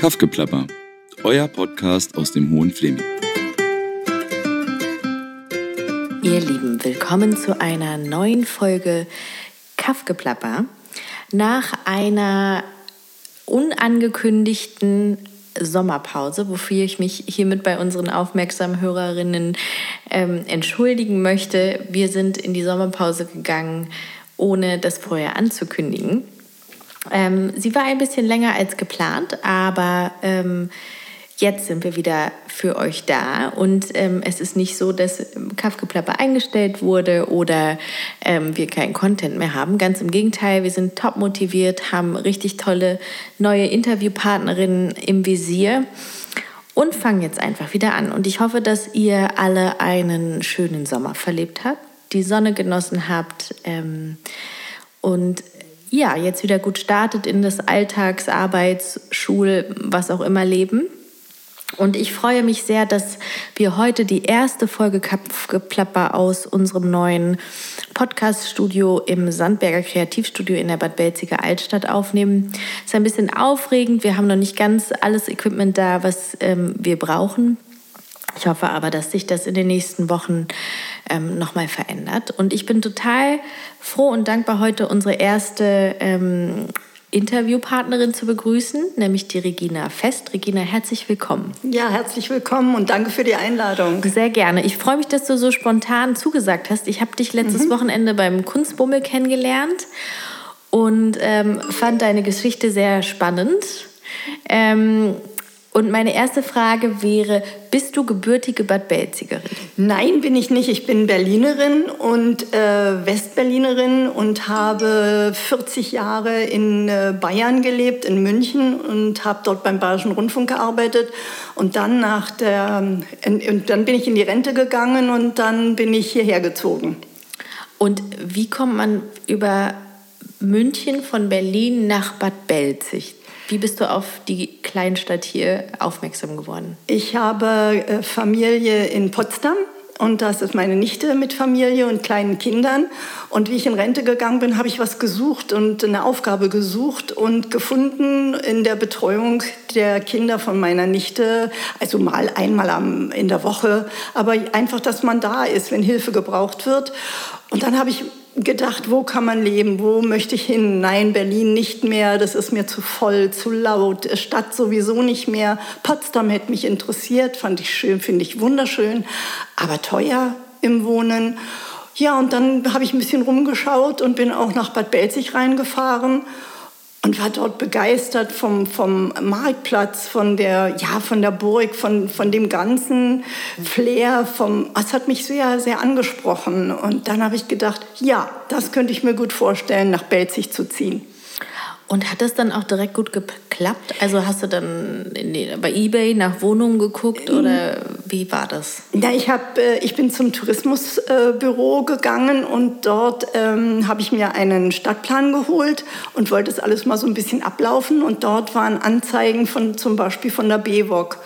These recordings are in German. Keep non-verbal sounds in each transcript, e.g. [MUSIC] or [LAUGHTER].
Kaffgeplapper, euer Podcast aus dem Hohen Fleming. Ihr Lieben, willkommen zu einer neuen Folge Kaffgeplapper. Nach einer unangekündigten Sommerpause, wofür ich mich hiermit bei unseren aufmerksamen Hörerinnen ähm, entschuldigen möchte. Wir sind in die Sommerpause gegangen, ohne das vorher anzukündigen. Ähm, sie war ein bisschen länger als geplant, aber ähm, jetzt sind wir wieder für euch da und ähm, es ist nicht so, dass Kaffgeplapper eingestellt wurde oder ähm, wir keinen Content mehr haben. Ganz im Gegenteil, wir sind top motiviert, haben richtig tolle neue Interviewpartnerinnen im Visier und fangen jetzt einfach wieder an. Und ich hoffe, dass ihr alle einen schönen Sommer verlebt habt, die Sonne genossen habt ähm, und ja, jetzt wieder gut startet in das Alltags-, Arbeits-, Schul-, was auch immer Leben. Und ich freue mich sehr, dass wir heute die erste Folge Kapfgeplapper aus unserem neuen Podcast-Studio im Sandberger Kreativstudio in der Bad Belziger Altstadt aufnehmen. Ist ein bisschen aufregend. Wir haben noch nicht ganz alles Equipment da, was ähm, wir brauchen. Ich hoffe aber, dass sich das in den nächsten Wochen ähm, nochmal verändert. Und ich bin total froh und dankbar, heute unsere erste ähm, Interviewpartnerin zu begrüßen, nämlich die Regina Fest. Regina, herzlich willkommen. Ja, herzlich willkommen und danke für die Einladung. Sehr gerne. Ich freue mich, dass du so spontan zugesagt hast. Ich habe dich letztes mhm. Wochenende beim Kunstbummel kennengelernt und ähm, fand deine Geschichte sehr spannend. Ähm, und meine erste Frage wäre, bist du gebürtige Bad Belzigerin? Nein, bin ich nicht. Ich bin Berlinerin und äh, Westberlinerin und habe 40 Jahre in äh, Bayern gelebt, in München und habe dort beim Bayerischen Rundfunk gearbeitet. Und dann, nach der, in, und dann bin ich in die Rente gegangen und dann bin ich hierher gezogen. Und wie kommt man über München von Berlin nach Bad Belzig? Wie bist du auf die Kleinstadt hier aufmerksam geworden? Ich habe äh, Familie in Potsdam und das ist meine Nichte mit Familie und kleinen Kindern. Und wie ich in Rente gegangen bin, habe ich was gesucht und eine Aufgabe gesucht und gefunden in der Betreuung der Kinder von meiner Nichte. Also mal einmal in der Woche, aber einfach, dass man da ist, wenn Hilfe gebraucht wird. Und dann habe ich gedacht, wo kann man leben, wo möchte ich hin? Nein, Berlin nicht mehr, das ist mir zu voll, zu laut, Stadt sowieso nicht mehr. Potsdam hätte mich interessiert, fand ich schön, finde ich wunderschön, aber teuer im Wohnen. Ja, und dann habe ich ein bisschen rumgeschaut und bin auch nach Bad Belzig reingefahren und war dort begeistert vom, vom Marktplatz, von der, ja, von der Burg, von, von dem ganzen Flair. Vom, das hat mich sehr, sehr angesprochen. Und dann habe ich gedacht, ja, das könnte ich mir gut vorstellen, nach Belzig zu ziehen. Und hat das dann auch direkt gut geklappt? Also hast du dann die, bei eBay nach Wohnungen geguckt ähm, oder wie war das? Ja, ich, hab, äh, ich bin zum Tourismusbüro gegangen und dort ähm, habe ich mir einen Stadtplan geholt und wollte das alles mal so ein bisschen ablaufen. Und dort waren Anzeigen von zum Beispiel von der BWOG.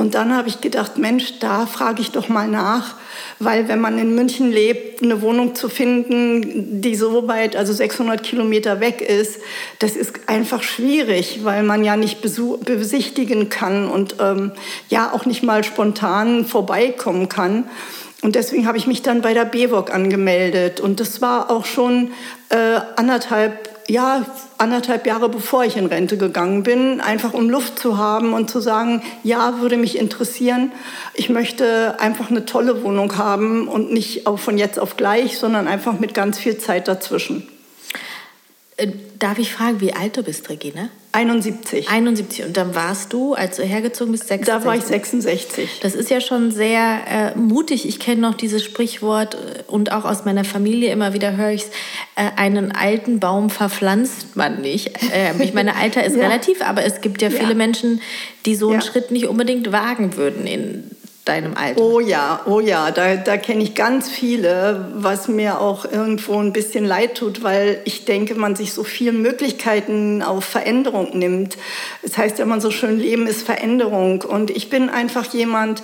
Und dann habe ich gedacht, Mensch, da frage ich doch mal nach weil wenn man in München lebt, eine Wohnung zu finden, die so weit, also 600 Kilometer weg ist, das ist einfach schwierig, weil man ja nicht besichtigen kann und ähm, ja auch nicht mal spontan vorbeikommen kann. Und deswegen habe ich mich dann bei der BWOG angemeldet. Und das war auch schon äh, anderthalb ja, anderthalb Jahre bevor ich in Rente gegangen bin, einfach um Luft zu haben und zu sagen, ja, würde mich interessieren. Ich möchte einfach eine tolle Wohnung haben und nicht auch von jetzt auf gleich, sondern einfach mit ganz viel Zeit dazwischen. Äh, darf ich fragen, wie alt du bist, Regine? 71. 71. Und dann warst du, als du hergezogen bist, 66? Da war ich 66. Das ist ja schon sehr äh, mutig. Ich kenne noch dieses Sprichwort äh, und auch aus meiner Familie immer wieder höre ich es, äh, einen alten Baum verpflanzt man nicht. Äh, ich meine, Alter ist [LAUGHS] ja. relativ, aber es gibt ja, ja, viele Menschen, die so einen ja. Schritt nicht unbedingt wagen würden in deinem Alter? Oh ja, oh ja, da, da kenne ich ganz viele, was mir auch irgendwo ein bisschen leid tut, weil ich denke, man sich so viele Möglichkeiten auf Veränderung nimmt. Es das heißt ja immer so schön, Leben ist Veränderung. Und ich bin einfach jemand,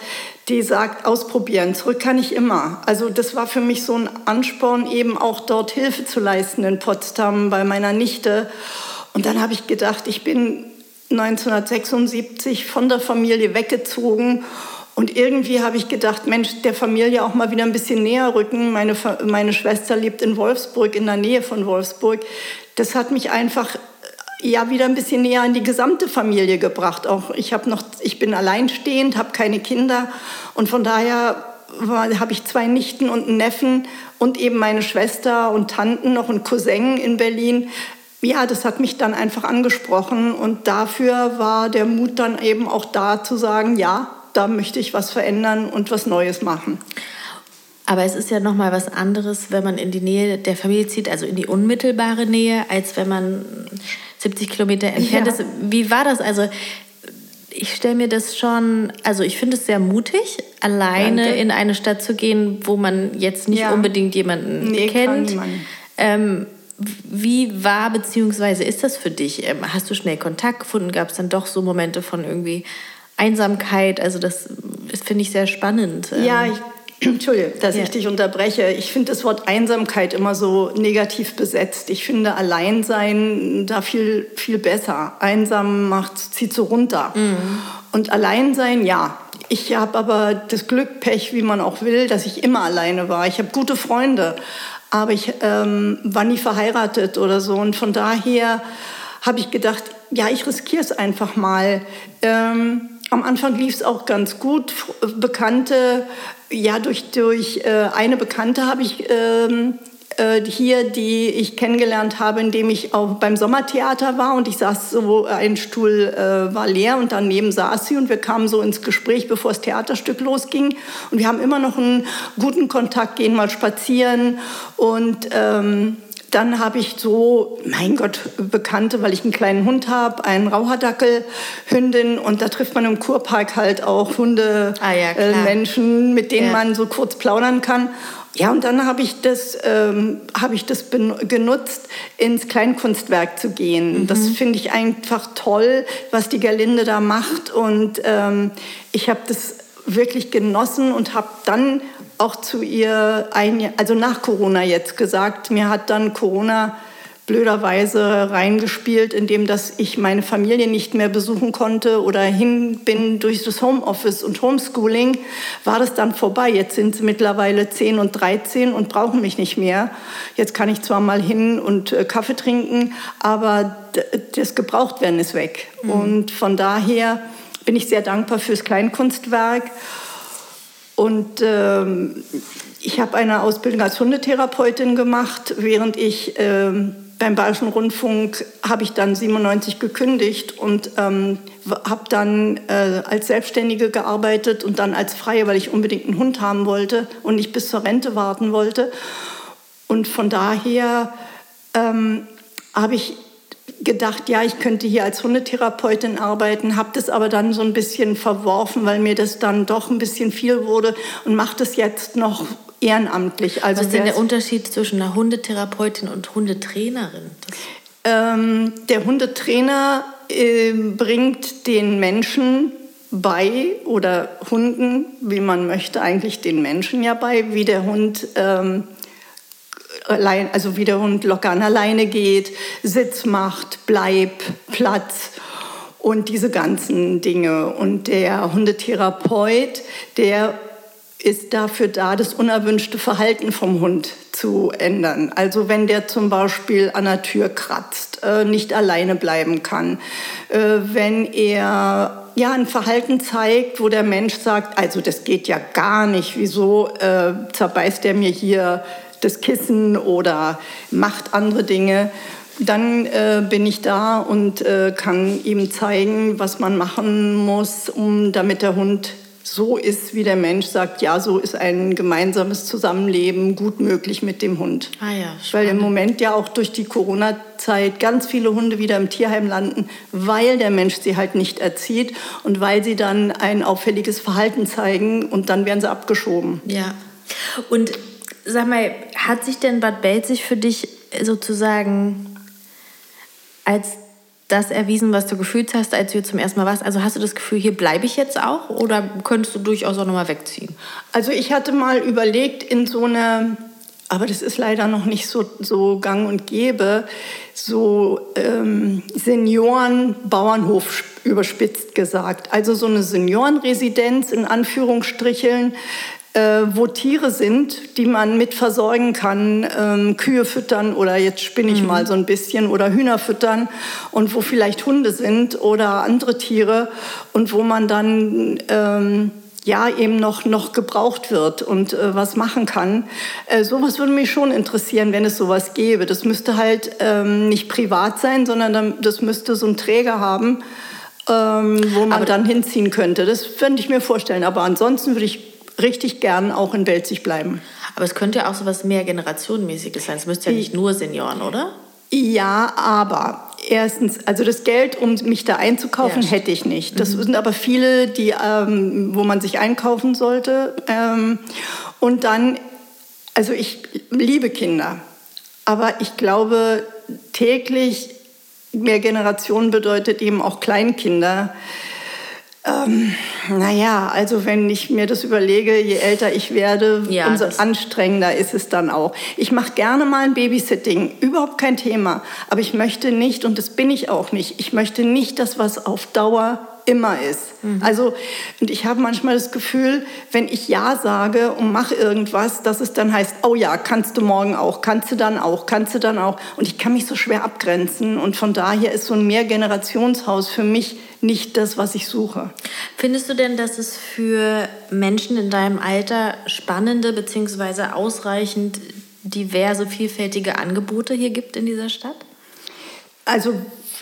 die sagt, ausprobieren, zurück kann ich immer. Also das war für mich so ein Ansporn, eben auch dort Hilfe zu leisten in Potsdam bei meiner Nichte. Und dann habe ich gedacht, ich bin 1976 von der Familie weggezogen und irgendwie habe ich gedacht, Mensch, der Familie auch mal wieder ein bisschen näher rücken. Meine, meine Schwester lebt in Wolfsburg, in der Nähe von Wolfsburg. Das hat mich einfach äh, ja wieder ein bisschen näher an die gesamte Familie gebracht. Auch ich habe noch, ich bin alleinstehend, habe keine Kinder und von daher habe ich zwei Nichten und einen Neffen und eben meine Schwester und Tanten noch einen Cousin in Berlin. Ja, das hat mich dann einfach angesprochen und dafür war der Mut dann eben auch da zu sagen, ja, da möchte ich was verändern und was Neues machen. Aber es ist ja noch mal was anderes, wenn man in die Nähe der Familie zieht, also in die unmittelbare Nähe, als wenn man 70 Kilometer entfernt ja. ist. Wie war das? Also ich stelle mir das schon, also ich finde es sehr mutig, alleine Danke. in eine Stadt zu gehen, wo man jetzt nicht ja. unbedingt jemanden nee, kennt. Ähm, wie war bzw. ist das für dich? Ähm, hast du schnell Kontakt gefunden? Gab es dann doch so Momente von irgendwie Einsamkeit? Also das, das finde ich sehr spannend. Ja, ähm. ich Entschuldige, dass ja. ich [CLEARS THROAT] dich unterbreche. Ich finde das Wort Einsamkeit immer so negativ besetzt. Ich finde Alleinsein da viel, viel besser. Einsam macht, zieht so runter. Mhm. Und Alleinsein, ja. Ich habe aber das Glück, Pech, wie man auch will, dass ich immer alleine war. Ich habe gute Freunde, aber ich ähm, war nie verheiratet oder so. Und von daher habe ich gedacht, ja, ich riskiere es einfach mal. Ähm, am Anfang lief es auch ganz gut. Bekannte, ja, durch, durch äh, eine Bekannte habe ich ähm, äh, hier, die ich kennengelernt habe, indem ich auch beim Sommertheater war und ich saß so, ein Stuhl äh, war leer und daneben saß sie und wir kamen so ins Gespräch, bevor das Theaterstück losging. Und wir haben immer noch einen guten Kontakt, gehen mal spazieren und ähm, dann habe ich so, mein Gott, Bekannte, weil ich einen kleinen Hund habe, einen Rauherdackel-Hündin und da trifft man im Kurpark halt auch Hunde, ah, ja, äh, Menschen, mit denen ja. man so kurz plaudern kann. Ja, und dann habe ich das, ähm, hab ich das genutzt, ins Kleinkunstwerk zu gehen. Mhm. Das finde ich einfach toll, was die Gerlinde da macht. Und ähm, ich habe das wirklich genossen und habe dann auch zu ihr, ein, also nach Corona jetzt gesagt, mir hat dann Corona blöderweise reingespielt, indem dass ich meine Familie nicht mehr besuchen konnte oder hin bin durch das Homeoffice und Homeschooling, war das dann vorbei. Jetzt sind sie mittlerweile 10 und 13 und brauchen mich nicht mehr. Jetzt kann ich zwar mal hin und äh, Kaffee trinken, aber das Gebrauchtwerden ist weg. Mhm. Und von daher bin ich sehr dankbar fürs Kleinkunstwerk. Und ähm, ich habe eine Ausbildung als Hundetherapeutin gemacht, während ich ähm, beim Bayerischen Rundfunk habe ich dann 97 gekündigt und ähm, habe dann äh, als Selbstständige gearbeitet und dann als Freie, weil ich unbedingt einen Hund haben wollte und nicht bis zur Rente warten wollte. Und von daher ähm, habe ich gedacht, ja, ich könnte hier als Hundetherapeutin arbeiten, habe das aber dann so ein bisschen verworfen, weil mir das dann doch ein bisschen viel wurde und mache das jetzt noch ehrenamtlich. Also Was ist denn der Unterschied zwischen einer Hundetherapeutin und Hundetrainerin? Ähm, der Hundetrainer äh, bringt den Menschen bei oder Hunden, wie man möchte, eigentlich den Menschen ja bei, wie der Hund ähm, allein, also wie der Hund locker an alleine geht, Sitz macht, Bleib, Platz und diese ganzen Dinge. Und der Hundetherapeut, der ist dafür da, das unerwünschte Verhalten vom Hund zu ändern. Also wenn der zum Beispiel an der Tür kratzt, äh, nicht alleine bleiben kann, äh, wenn er ja ein Verhalten zeigt, wo der Mensch sagt, also das geht ja gar nicht, wieso äh, zerbeißt der mir hier das Kissen oder macht andere Dinge, dann äh, bin ich da und äh, kann ihm zeigen, was man machen muss, um damit der Hund so ist, wie der Mensch sagt, ja, so ist ein gemeinsames Zusammenleben gut möglich mit dem Hund. Ah ja, weil im Moment ja auch durch die Corona-Zeit ganz viele Hunde wieder im Tierheim landen, weil der Mensch sie halt nicht erzieht und weil sie dann ein auffälliges Verhalten zeigen und dann werden sie abgeschoben. Ja. Und Sag mal, hat sich denn Bad Belzig für dich sozusagen als das erwiesen, was du gefühlt hast, als du zum ersten Mal warst? Also hast du das Gefühl, hier bleibe ich jetzt auch oder könntest du durchaus auch nochmal wegziehen? Also ich hatte mal überlegt, in so eine aber das ist leider noch nicht so, so gang und gäbe, so ähm, Seniorenbauernhof überspitzt gesagt. Also so eine Seniorenresidenz in Anführungsstrichen, äh, wo Tiere sind, die man mit versorgen kann, ähm, Kühe füttern oder jetzt spinne ich mhm. mal so ein bisschen oder Hühner füttern und wo vielleicht Hunde sind oder andere Tiere und wo man dann ähm, ja eben noch, noch gebraucht wird und äh, was machen kann. Äh, sowas würde mich schon interessieren, wenn es sowas gäbe. Das müsste halt ähm, nicht privat sein, sondern dann, das müsste so einen Träger haben, ähm, wo man Aber dann hinziehen könnte. Das könnte ich mir vorstellen. Aber ansonsten würde ich richtig gern auch in Welzig bleiben. Aber es könnte ja auch so was mehr Generationenmäßiges sein. Es müsste ja nicht nur Senioren, oder? Ja, aber erstens, also das Geld, um mich da einzukaufen, ja, hätte ich nicht. Das mhm. sind aber viele, die, ähm, wo man sich einkaufen sollte. Ähm, und dann, also ich liebe Kinder, aber ich glaube, täglich mehr Generationen bedeutet eben auch Kleinkinder. Ähm, naja, also wenn ich mir das überlege, je älter ich werde, ja, umso anstrengender ist es dann auch. Ich mache gerne mal ein Babysitting, überhaupt kein Thema. Aber ich möchte nicht, und das bin ich auch nicht, ich möchte nicht das, was auf Dauer immer ist. Mhm. Also, und ich habe manchmal das Gefühl, wenn ich Ja sage und mache irgendwas, dass es dann heißt, oh ja, kannst du morgen auch, kannst du dann auch, kannst du dann auch. Und ich kann mich so schwer abgrenzen. Und von daher ist so ein Mehrgenerationshaus für mich nicht das, was ich suche. Findest du denn, dass es für Menschen in deinem Alter spannende bzw. ausreichend diverse, vielfältige Angebote hier gibt in dieser Stadt? Also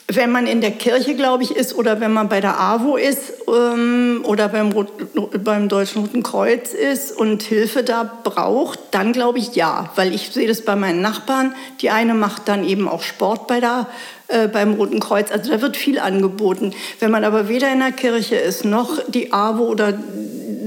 wenn man in der Kirche, glaube ich, ist oder wenn man bei der AWO ist ähm, oder beim, Rot, beim Deutschen Roten Kreuz ist und Hilfe da braucht, dann glaube ich ja, weil ich sehe das bei meinen Nachbarn. Die eine macht dann eben auch Sport bei der, äh, beim Roten Kreuz. Also da wird viel angeboten. Wenn man aber weder in der Kirche ist noch die AWO oder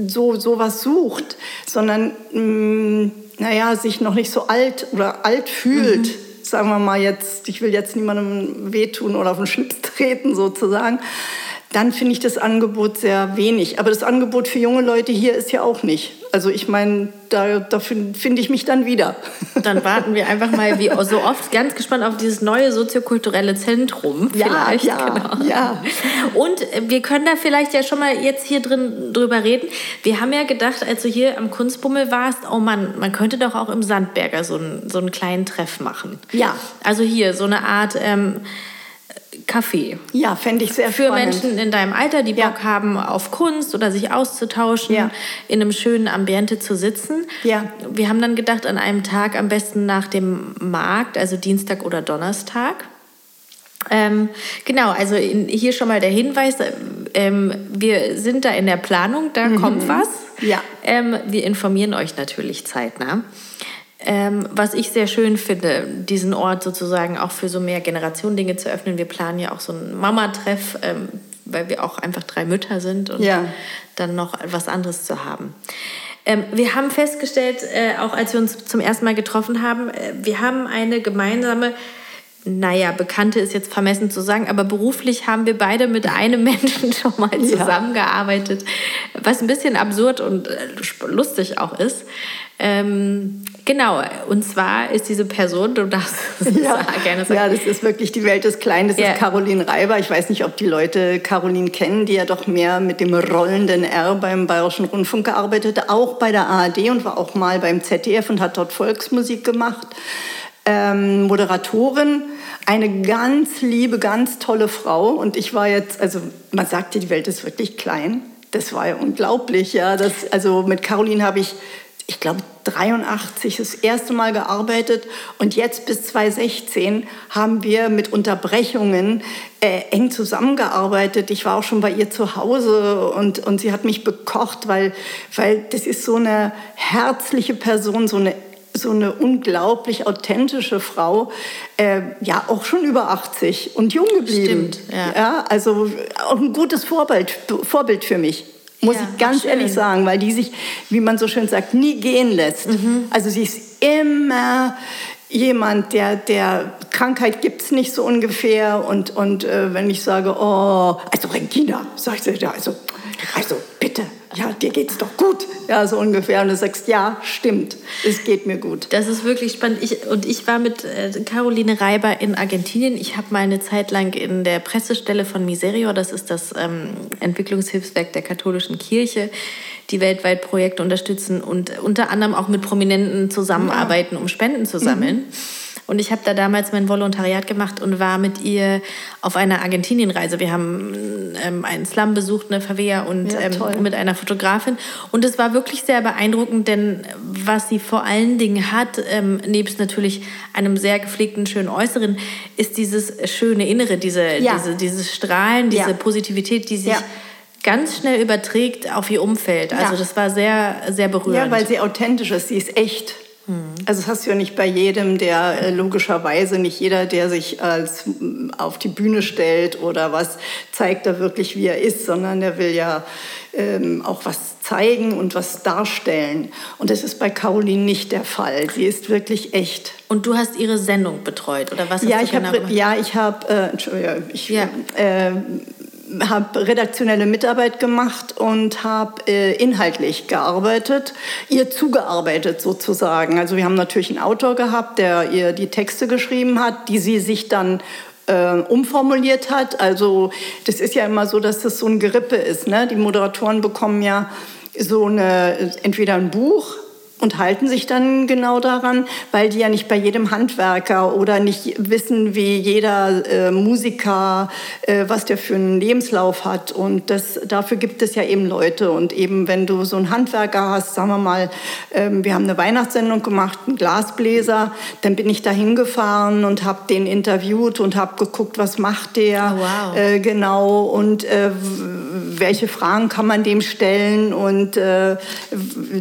so sowas sucht, sondern mh, mm, naja, sich noch nicht so alt oder alt fühlt. Mhm sagen wir mal jetzt, ich will jetzt niemandem wehtun oder auf den Schlips treten sozusagen, dann finde ich das Angebot sehr wenig. Aber das Angebot für junge Leute hier ist ja auch nicht. Also ich meine, da, da finde ich mich dann wieder. [LAUGHS] Dann warten wir einfach mal, wie so oft, ganz gespannt auf dieses neue soziokulturelle Zentrum. Vielleicht. Ja, ja, genau. ja. Und wir können da vielleicht ja schon mal jetzt hier drin drüber reden. Wir haben ja gedacht, als du hier am Kunstbummel warst, oh Mann, man könnte doch auch im Sandberger so einen, so einen kleinen Treff machen. Ja. Also hier so eine Art... Ähm, Café. Ja, fände ich sehr Für spannend. Menschen in deinem Alter, die ja. Bock haben auf Kunst oder sich auszutauschen, ja. in einem schönen Ambiente zu sitzen. Ja. Wir haben dann gedacht, an einem Tag am besten nach dem Markt, also Dienstag oder Donnerstag. Ähm, genau, also in, hier schon mal der Hinweis, ähm, wir sind da in der Planung, da mhm. kommt was. Ja. Ähm, wir informieren euch natürlich zeitnah. Ähm, was ich sehr schön finde, diesen Ort sozusagen auch für so mehr Generationen Dinge zu öffnen. Wir planen ja auch so einen Mama-Treff, ähm, weil wir auch einfach drei Mütter sind und ja. dann noch etwas anderes zu haben. Ähm, wir haben festgestellt, äh, auch als wir uns zum ersten Mal getroffen haben, äh, wir haben eine gemeinsame naja, Bekannte ist jetzt vermessen zu sagen, aber beruflich haben wir beide mit einem [LAUGHS] Menschen schon mal zusammengearbeitet, was ein bisschen absurd und äh, lustig auch ist. Ähm, genau, und zwar ist diese Person, du darfst ja, [LAUGHS] gerne sagen. Ja, das ist wirklich die Welt ist klein, das ja. ist Caroline Reiber. Ich weiß nicht, ob die Leute Caroline kennen, die ja doch mehr mit dem rollenden R beim Bayerischen Rundfunk gearbeitet hat, auch bei der ARD und war auch mal beim ZDF und hat dort Volksmusik gemacht. Ähm, Moderatorin, eine ganz liebe, ganz tolle Frau. Und ich war jetzt, also man sagte, die Welt ist wirklich klein. Das war ja unglaublich, ja. Das, also mit Caroline habe ich ich glaube, 83 das erste Mal gearbeitet und jetzt bis 2016 haben wir mit Unterbrechungen äh, eng zusammengearbeitet. Ich war auch schon bei ihr zu Hause und, und sie hat mich bekocht, weil, weil das ist so eine herzliche Person, so eine so eine unglaublich authentische Frau, äh, ja auch schon über 80 und jung geblieben. Stimmt, ja. ja. also auch ein gutes Vorbild, Vorbild für mich muss ja, ich ganz ehrlich sagen, weil die sich, wie man so schön sagt, nie gehen lässt. Mhm. Also sie ist immer jemand, der, der Krankheit gibt es nicht so ungefähr. Und, und äh, wenn ich sage, oh, also Regina, sagt sie, also, also bitte ja, dir geht's doch gut. Ja, so ungefähr. Und du sagst, ja, stimmt, es geht mir gut. Das ist wirklich spannend. Ich, und ich war mit äh, Caroline Reiber in Argentinien. Ich habe mal eine Zeit lang in der Pressestelle von Miserior, das ist das ähm, Entwicklungshilfswerk der katholischen Kirche, die weltweit Projekte unterstützen und unter anderem auch mit Prominenten zusammenarbeiten, um Spenden zu sammeln. Mhm. Und ich habe da damals mein Volontariat gemacht und war mit ihr auf einer Argentinienreise. Wir haben ähm, einen Slum besucht, eine Favela und ja, ähm, mit einer Fotografin. Und es war wirklich sehr beeindruckend, denn was sie vor allen Dingen hat, ähm, nebst natürlich einem sehr gepflegten, schönen Äußeren, ist dieses schöne Innere, diese, ja. diese, dieses Strahlen, diese ja. Positivität, die sich ganz schnell überträgt auf ihr Umfeld. Also das war sehr, sehr berührend. Ja, weil sie authentisch ist, sie ist echt. Also das hast du ja nicht bei jedem, der äh, logischerweise nicht jeder, der sich als auf die Bühne stellt oder was zeigt da wirklich, wie er ist, sondern der will ja ähm, auch was zeigen und was darstellen. Und das ist bei Caroline nicht der Fall. Sie ist wirklich echt. Und du hast ihre Sendung betreut oder was? Hast ja, ich genau hab, ja, ich habe, äh, Entschuldigung, ich ja. äh, habe redaktionelle Mitarbeit gemacht und habe äh, inhaltlich gearbeitet, ihr zugearbeitet sozusagen. Also wir haben natürlich einen Autor gehabt, der ihr die Texte geschrieben hat, die sie sich dann äh, umformuliert hat. Also das ist ja immer so, dass das so ein Gerippe ist. Ne? Die Moderatoren bekommen ja so eine entweder ein Buch und halten sich dann genau daran, weil die ja nicht bei jedem Handwerker oder nicht wissen, wie jeder äh, Musiker, äh, was der für einen Lebenslauf hat. Und das, dafür gibt es ja eben Leute. Und eben, wenn du so einen Handwerker hast, sagen wir mal, äh, wir haben eine Weihnachtssendung gemacht, einen Glasbläser, dann bin ich da hingefahren und habe den interviewt und habe geguckt, was macht der oh, wow. Äh, genau und äh, welche Fragen kann man dem stellen und äh,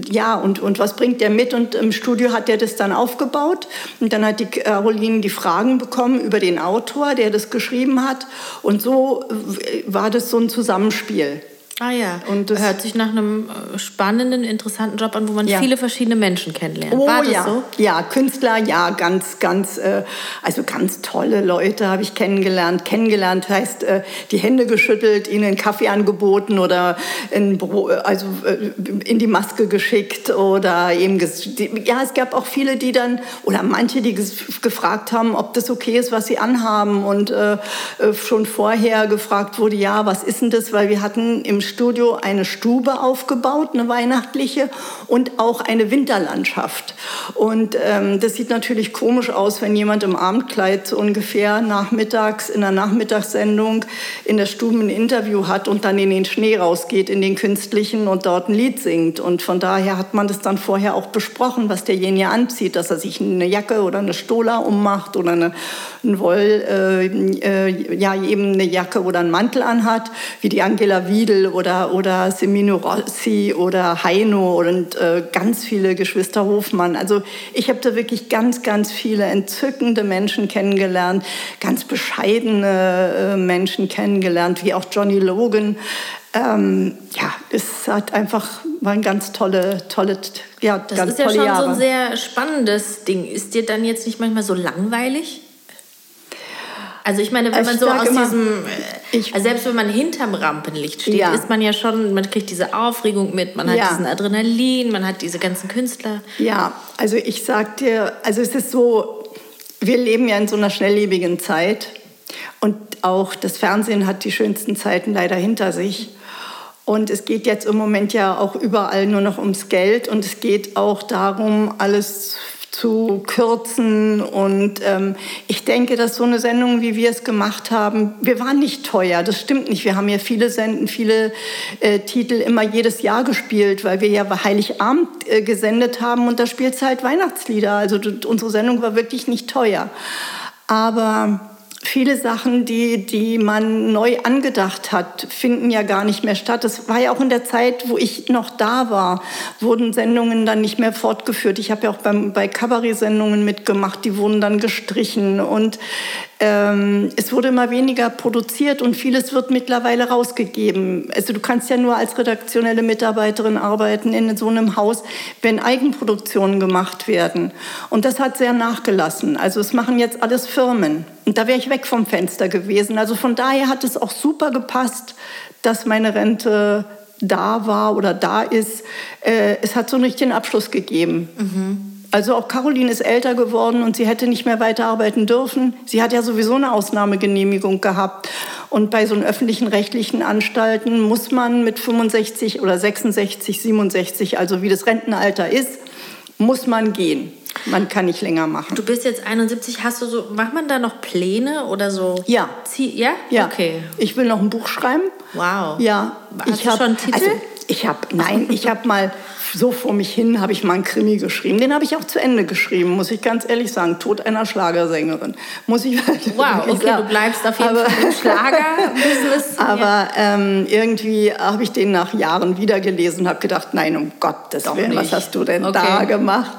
ja, und, und was bringt bringt er mit und im Studio hat er das dann aufgebaut. Und dann hat die Caroline die Fragen bekommen über den Autor, der das geschrieben hat. Und so war das so ein Zusammenspiel. Ah ja, und das hört sich nach einem äh, spannenden, interessanten Job an, wo man ja. viele verschiedene Menschen kennenlernt. Oh, War das ja. so? Ja, Künstler, ja, ganz, ganz, äh, also ganz tolle Leute habe ich kennengelernt. Kennengelernt heißt, äh, die Hände geschüttelt, ihnen einen Kaffee angeboten oder in, also, äh, in die Maske geschickt oder eben, ja, es gab auch viele, die dann, oder manche, die gefragt haben, ob das okay ist, was sie anhaben und äh, äh, schon vorher gefragt wurde, ja, was ist denn das, weil wir hatten im Studio eine Stube aufgebaut, eine weihnachtliche und auch eine Winterlandschaft. Und ähm, das sieht natürlich komisch aus, wenn jemand im Abendkleid so ungefähr nachmittags in der Nachmittagssendung in der Stube ein Interview hat und dann in den Schnee rausgeht, in den künstlichen und dort ein Lied singt. Und von daher hat man das dann vorher auch besprochen, was derjenige anzieht, dass er sich eine Jacke oder eine Stola ummacht oder eine, ein Woll, äh, äh, ja eben eine Jacke oder einen Mantel anhat, wie die Angela Wiedel oder, oder Semino Rossi oder Heino und äh, ganz viele Geschwister Hofmann. Also ich habe da wirklich ganz, ganz viele entzückende Menschen kennengelernt, ganz bescheidene äh, Menschen kennengelernt, wie auch Johnny Logan. Ähm, ja, es hat einfach war ein ganz tolle, tolle, ja, das ganz ist ja tolle schon Jahre. so ein sehr spannendes Ding. Ist dir dann jetzt nicht manchmal so langweilig? Also ich meine, wenn man so aus immer, diesem, also selbst wenn man hinterm Rampenlicht steht, ja. ist man ja schon, man kriegt diese Aufregung mit, man hat ja. diesen Adrenalin, man hat diese ganzen Künstler. Ja, also ich sag dir, also es ist so, wir leben ja in so einer schnelllebigen Zeit und auch das Fernsehen hat die schönsten Zeiten leider hinter sich. Und es geht jetzt im Moment ja auch überall nur noch ums Geld und es geht auch darum, alles zu kürzen. Und ähm, ich denke, dass so eine Sendung, wie wir es gemacht haben, wir waren nicht teuer, das stimmt nicht. Wir haben ja viele Senden, viele äh, Titel immer jedes Jahr gespielt, weil wir ja Heiligabend äh, gesendet haben und da spielt halt Weihnachtslieder. Also unsere Sendung war wirklich nicht teuer. Aber viele Sachen, die, die man neu angedacht hat, finden ja gar nicht mehr statt. Das war ja auch in der Zeit, wo ich noch da war, wurden Sendungen dann nicht mehr fortgeführt. Ich habe ja auch beim, bei Kabarett-Sendungen mitgemacht, die wurden dann gestrichen und ähm, es wurde immer weniger produziert und vieles wird mittlerweile rausgegeben. Also du kannst ja nur als redaktionelle Mitarbeiterin arbeiten in so einem Haus, wenn Eigenproduktionen gemacht werden. Und das hat sehr nachgelassen. Also es machen jetzt alles Firmen. Und da wäre ich weg vom Fenster gewesen. Also von daher hat es auch super gepasst, dass meine Rente da war oder da ist, äh, es hat so einen richtigen Abschluss gegeben. Mhm. Also auch Caroline ist älter geworden und sie hätte nicht mehr weiterarbeiten dürfen. Sie hat ja sowieso eine Ausnahmegenehmigung gehabt. Und bei so einen öffentlichen rechtlichen Anstalten muss man mit 65 oder 66, 67, also wie das Rentenalter ist, muss man gehen. Man kann nicht länger machen. Du bist jetzt 71, hast du so, macht man da noch Pläne oder so? Ja. Ziel, ja? Ja. Okay. Ich will noch ein Buch schreiben. Wow. Ja. Hast ich du hab, schon einen Titel? Also, ich habe, nein, ich habe mal so vor mich hin, habe ich mal einen Krimi geschrieben. Den habe ich auch zu Ende geschrieben, muss ich ganz ehrlich sagen. Tod einer Schlagersängerin. Muss ich Wow, okay, sagen. du bleibst auf jeden aber, Fall im Schlager-Business. [LAUGHS] aber ja. ähm, irgendwie habe ich den nach Jahren wieder gelesen und habe gedacht, nein, um Gottes Willen, was hast du denn okay. da gemacht?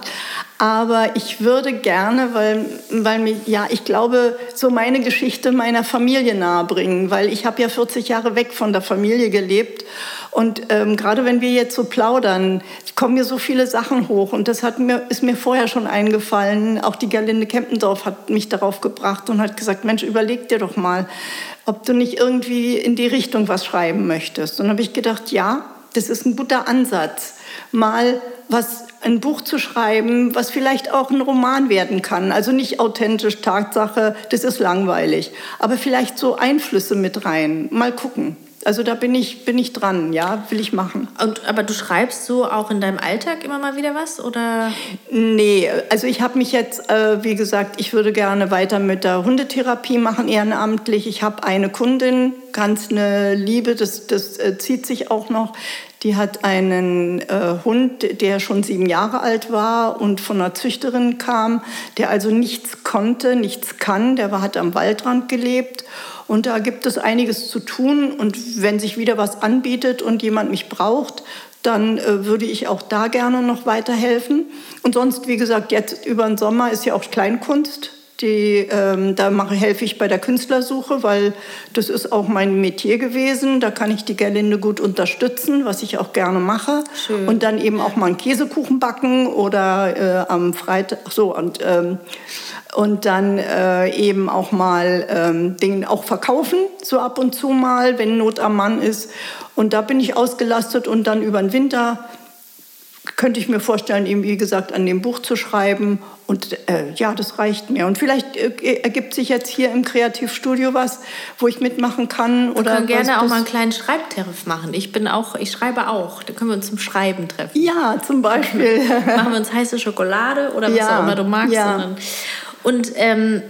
Aber ich würde gerne, weil, weil mir, ja, ich glaube, so meine Geschichte meiner Familie nahebringen, weil ich habe ja 40 Jahre weg von der Familie gelebt und ähm, gerade wenn wir jetzt so plaudern, kommen mir so viele Sachen hoch. Und das hat mir, ist mir vorher schon eingefallen. Auch die Gerlinde Kempendorf hat mich darauf gebracht und hat gesagt, Mensch, überleg dir doch mal, ob du nicht irgendwie in die Richtung was schreiben möchtest. Und habe ich gedacht, ja, das ist ein guter Ansatz, mal was ein Buch zu schreiben, was vielleicht auch ein Roman werden kann. Also nicht authentisch Tatsache, das ist langweilig, aber vielleicht so Einflüsse mit rein. Mal gucken. Also da bin ich, bin ich dran, ja, will ich machen. Und, aber du schreibst so auch in deinem Alltag immer mal wieder was, oder? Nee, also ich habe mich jetzt, äh, wie gesagt, ich würde gerne weiter mit der Hundetherapie machen, ehrenamtlich. Ich habe eine Kundin, ganz eine Liebe, das, das äh, zieht sich auch noch. Die hat einen äh, Hund, der schon sieben Jahre alt war und von einer Züchterin kam, der also nichts konnte, nichts kann. Der war, hat am Waldrand gelebt und da gibt es einiges zu tun. Und wenn sich wieder was anbietet und jemand mich braucht, dann äh, würde ich auch da gerne noch weiterhelfen. Und sonst, wie gesagt, jetzt über den Sommer ist ja auch Kleinkunst. Die, ähm, da mache, helfe ich bei der Künstlersuche, weil das ist auch mein Metier gewesen. Da kann ich die Gerlinde gut unterstützen, was ich auch gerne mache. Schön. Und dann eben auch mal einen Käsekuchen backen oder äh, am Freitag, so, und ähm, und dann äh, eben auch mal ähm, den auch verkaufen, so ab und zu mal, wenn Not am Mann ist. Und da bin ich ausgelastet und dann über den Winter könnte ich mir vorstellen, eben wie gesagt, an dem Buch zu schreiben. Und äh, ja, das reicht mir. Und vielleicht äh, ergibt sich jetzt hier im Kreativstudio was, wo ich mitmachen kann. Wir können gerne auch mal einen kleinen Schreibtreff machen. Ich bin auch, ich schreibe auch. Da können wir uns zum Schreiben treffen. Ja, zum Beispiel. [LAUGHS] machen wir uns heiße Schokolade oder was ja, auch immer du magst. Ja. Und ähm,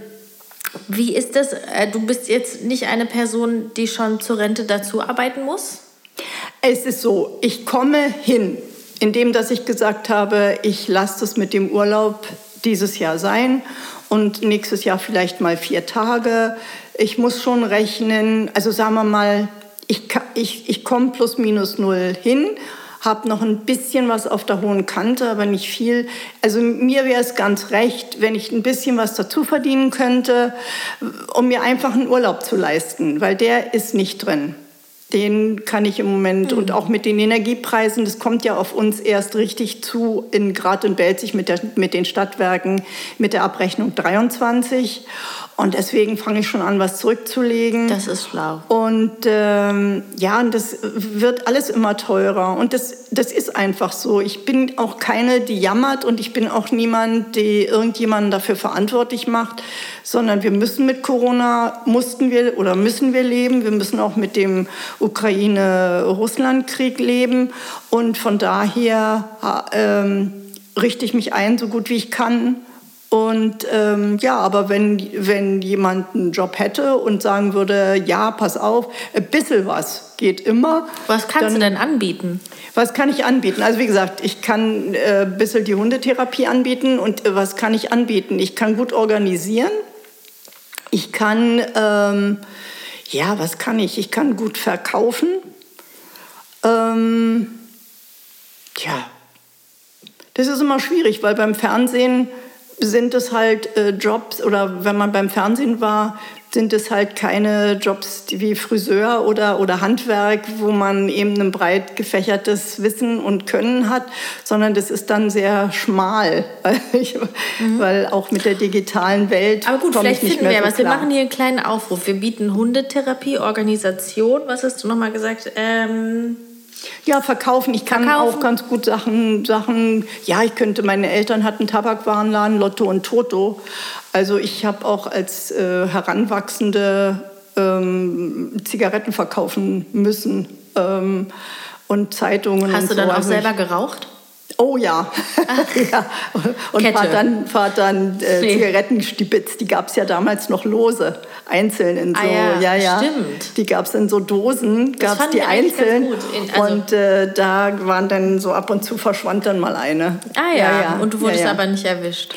wie ist das? Äh, du bist jetzt nicht eine Person, die schon zur Rente dazu arbeiten muss? Es ist so, ich komme hin, indem dass ich gesagt habe, ich lasse das mit dem Urlaub dieses Jahr sein und nächstes Jahr vielleicht mal vier Tage. Ich muss schon rechnen, also sagen wir mal, ich, ich, ich komme plus minus null hin habe noch ein bisschen was auf der hohen Kante, aber nicht viel. Also mir wäre es ganz recht, wenn ich ein bisschen was dazu verdienen könnte, um mir einfach einen Urlaub zu leisten, weil der ist nicht drin. Den kann ich im Moment mhm. und auch mit den Energiepreisen, das kommt ja auf uns erst richtig zu, in Grad und Belzig mit, der, mit den Stadtwerken, mit der Abrechnung 23. Und deswegen fange ich schon an, was zurückzulegen. Das ist schlau. Und ähm, ja, und das wird alles immer teurer. Und das, das ist einfach so. Ich bin auch keine, die jammert und ich bin auch niemand, die irgendjemanden dafür verantwortlich macht, sondern wir müssen mit Corona, mussten wir oder müssen wir leben. Wir müssen auch mit dem Ukraine-Russland-Krieg leben. Und von daher ähm, richte ich mich ein, so gut wie ich kann und ähm, ja, aber wenn, wenn jemand einen Job hätte und sagen würde, ja, pass auf, ein bisschen was geht immer. Was kannst dann, du denn anbieten? Was kann ich anbieten? Also wie gesagt, ich kann äh, ein bisschen die Hundetherapie anbieten und äh, was kann ich anbieten? Ich kann gut organisieren. Ich kann, ähm, ja, was kann ich? Ich kann gut verkaufen. Ähm, tja, das ist immer schwierig, weil beim Fernsehen sind es halt äh, Jobs oder wenn man beim Fernsehen war, sind es halt keine Jobs wie Friseur oder, oder Handwerk, wo man eben ein breit gefächertes Wissen und Können hat, sondern das ist dann sehr schmal, [LAUGHS] weil, ich, mhm. weil auch mit der digitalen Welt. Aber gut, vielleicht finden wir so was. Klar. Wir machen hier einen kleinen Aufruf. Wir bieten Hundetherapie, Organisation. Was hast du nochmal gesagt? Ähm Ja, verkaufen. Ich kann Verkaufen. auch ganz gut Sachen, Sachen. Ja, ich könnte. Meine Eltern hatten Tabakwarenladen, Lotto und Toto. Also ich habe auch als äh, Heranwachsende ähm, Zigaretten verkaufen müssen ähm, und Zeitungen. Hast und du dann so. auch Also selber geraucht? Oh ja. [LAUGHS] ja. Und Kette. Vater dann, Vater dann äh, Nee. Zigarettenstibitz, die gab es ja damals noch lose, einzeln in so, Ah ja, ja, stimmt. Die gab es in so Dosen, gab es die einzeln. gut. In- also- und äh, da waren dann so ab und zu verschwand dann mal eine. Ah ja, und du wurdest ja, ja. aber nicht erwischt.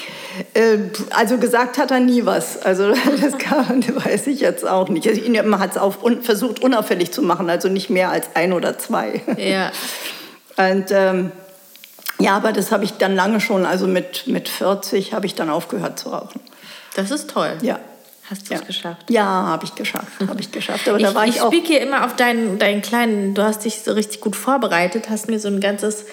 Äh, also gesagt hat er nie was. Also [LAUGHS] das kann, weiß ich jetzt auch nicht. Also, Man hat es un versucht, unauffällig zu machen, also nicht mehr als ein oder zwei. Ja. Und ähm, ja, aber das habe ich dann lange schon, also mit, mit 40 habe ich dann aufgehört zu rauchen. Das ist toll. Ja. Hast du es geschafft? Ja, habe ich geschafft, habe ich geschafft. Aber da Ich, war ich, ich auch. spiele hier immer auf deinen, deinen kleinen, du hast dich so richtig gut vorbereitet, hast mir so ein ganzes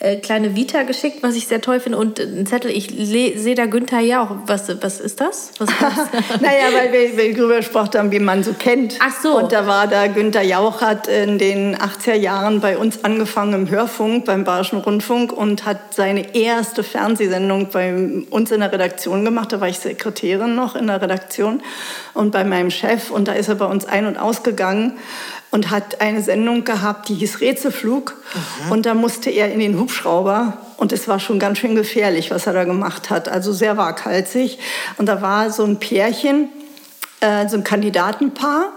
äh, kleine Vita geschickt, was ich sehr toll finde und einen Zettel, ich sehe da Günther Jauch. Was, was ist das? Was? [LAUGHS] Naja, weil wir, wir darüber gesprochen haben, wie man so kennt. Ach so. Und da war da, Günther Jauch hat in den 80er Jahren bei uns angefangen im Hörfunk, beim Bayerischen Rundfunk und hat seine erste Fernsehsendung bei uns in der Redaktion gemacht. Da war ich Sekretärin noch in der Redaktion und bei meinem Chef. Und da ist er bei uns ein- und ausgegangen und hat eine Sendung gehabt, die hieß Rätselflug. Und da musste er in den Hubschrauber. Und es war schon ganz schön gefährlich, was er da gemacht hat. Also sehr waghalsig. Und da war so ein Pärchen, äh, so ein Kandidatenpaar.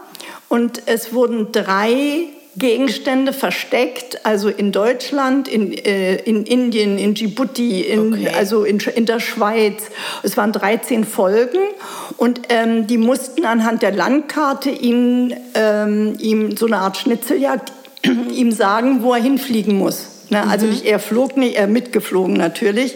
Und es wurden drei Gegenstände versteckt, also in Deutschland, in, äh, in Indien, in Djibouti, in, Okay. also in, in der Schweiz. Es waren 13 Folgen und ähm, die mussten anhand der Landkarte ihm, ähm, ihm so eine Art Schnitzeljagd [CLEARS THROAT] ihm sagen, wo er hinfliegen muss. Ne? Also nicht er flog nicht, er mitgeflogen natürlich.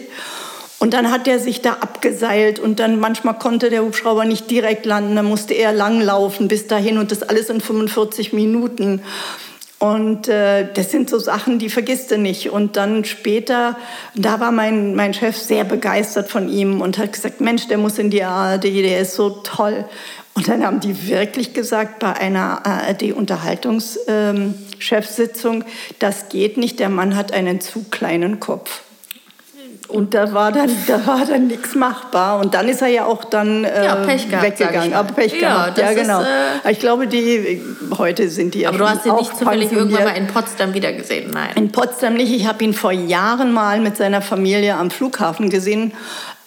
Und dann hat er sich da abgeseilt und dann manchmal konnte der Hubschrauber nicht direkt landen, dann musste er langlaufen bis dahin und das alles in 45 Minuten. Und äh, das sind so Sachen, die vergisst du nicht. Und dann später, da war mein, mein Chef sehr begeistert von ihm und hat gesagt, Mensch, der muss in die ARD, der ist so toll. Und dann haben die wirklich gesagt bei einer ARD-Unterhaltungschefsitzung, das geht nicht, der Mann hat einen zu kleinen Kopf. Und da war dann, da war dann nichts machbar. Und dann ist er ja auch dann äh, Ja, gehabt, weggegangen. mal. Aber Pech Ja, gehabt, ja, das ist, genau. äh, ich glaube, die heute sind die ja Aber du hast ihn nicht zufällig irgendwann mal in Potsdam wiedergesehen, nein. In Potsdam nicht. Ich habe ihn vor Jahren mal mit seiner Familie am Flughafen gesehen.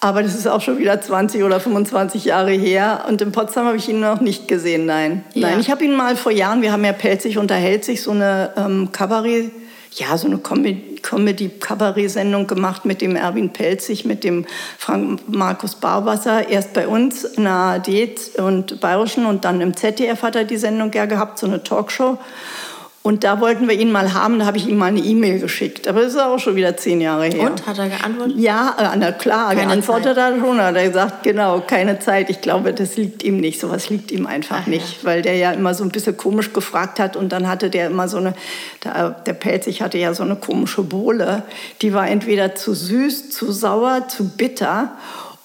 Aber das ist auch schon wieder 20 oder 25 Jahre her. Und in Potsdam habe ich ihn noch nicht gesehen, nein. Ja. Nein, ich habe ihn mal vor Jahren, wir haben ja Pelzig unterhält sich, so eine ähm, Kabarett, ja, so eine Comedy- Comedy-Kabarett-Sendung gemacht mit dem Erwin Pelzig, mit dem Frank Markus Barwasser. Erst bei uns in der ARD und Bayerischen und dann im ZDF hat er die Sendung ja gehabt, so eine Talkshow. Und da wollten wir ihn mal haben, da habe ich ihm mal eine E-Mail geschickt. Aber das ist auch schon wieder zehn Jahre her. Und, hat er geantwortet? Ja, äh, na klar, Keine geantwortet hat er schon. Hat er gesagt, genau, keine Zeit. Ich glaube, das liegt ihm nicht. Sowas liegt ihm einfach Ach ja. nicht. Weil der ja immer so ein bisschen komisch gefragt hat. Und dann hatte der immer so eine, der, der Pelzig hatte ja so eine komische Bohle. Die war entweder zu süß, zu sauer, zu bitter.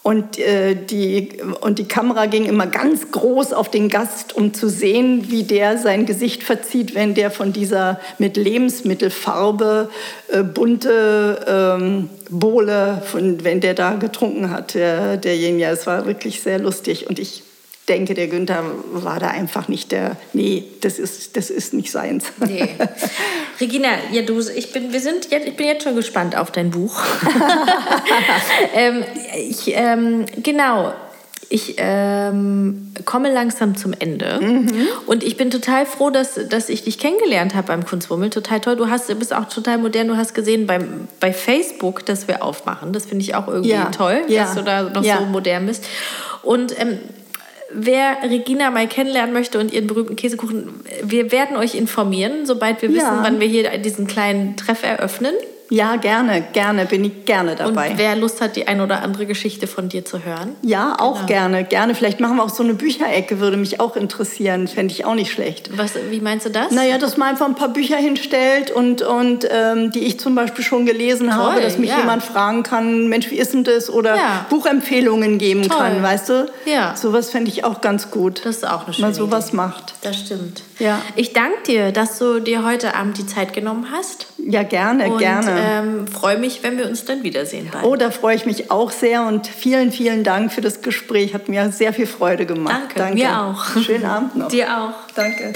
Und, äh, die, und die Kamera ging immer ganz groß auf den Gast, um zu sehen, wie der sein Gesicht verzieht, wenn der von dieser mit Lebensmittelfarbe äh, bunte ähm, Bohle, von, wenn der da getrunken hat, der, derjenige. Es war wirklich sehr lustig. Und ich denke, der Günther war da einfach nicht der, nee, das ist, das ist nicht seins. Nee. Regina, ja, du, ich bin, wir sind jetzt, ich bin jetzt schon gespannt auf dein Buch. [LAUGHS] ähm, ich, ähm, genau. Ich ähm, komme langsam zum Ende und ich bin total froh, dass, dass ich dich kennengelernt habe beim Kunstwummel. Total toll. Du hast, du bist auch total modern. Du hast gesehen beim, bei Facebook, dass wir aufmachen. Das finde ich auch irgendwie Ja, toll, ja, dass du da noch ja. so modern bist. Und ähm, wer Regina mal kennenlernen möchte und ihren berühmten Käsekuchen, wir werden euch informieren, sobald wir wissen, Ja. wann wir hier diesen kleinen Treff eröffnen. Ja, gerne, gerne, bin ich gerne dabei. Und wer Lust hat, die ein oder andere Geschichte von dir zu hören? Ja, auch Genau. gerne, gerne. Vielleicht machen wir auch so eine Bücherecke, würde mich auch interessieren, fände ich auch nicht schlecht. Was, wie meinst du das? Naja, dass man einfach ein paar Bücher hinstellt und, und ähm, die ich zum Beispiel schon gelesen habe, dass mich ja. jemand fragen kann, Mensch, wie ist denn das? Oder Ja. Buchempfehlungen geben Toll. kann, weißt du? Ja. Sowas fände ich auch ganz gut. Das ist auch eine schöne Man sowas Idee. macht. Das stimmt. Ja. Ich danke dir, dass du dir heute Abend die Zeit genommen hast. Ja, gerne, Und gerne. ähm, freue mich, wenn wir uns dann wiedersehen bald. Oh, da freue ich mich auch sehr und vielen, vielen Dank für das Gespräch. Hat mir sehr viel Freude gemacht. Danke, mir auch. Schönen Abend noch. Dir auch. Danke.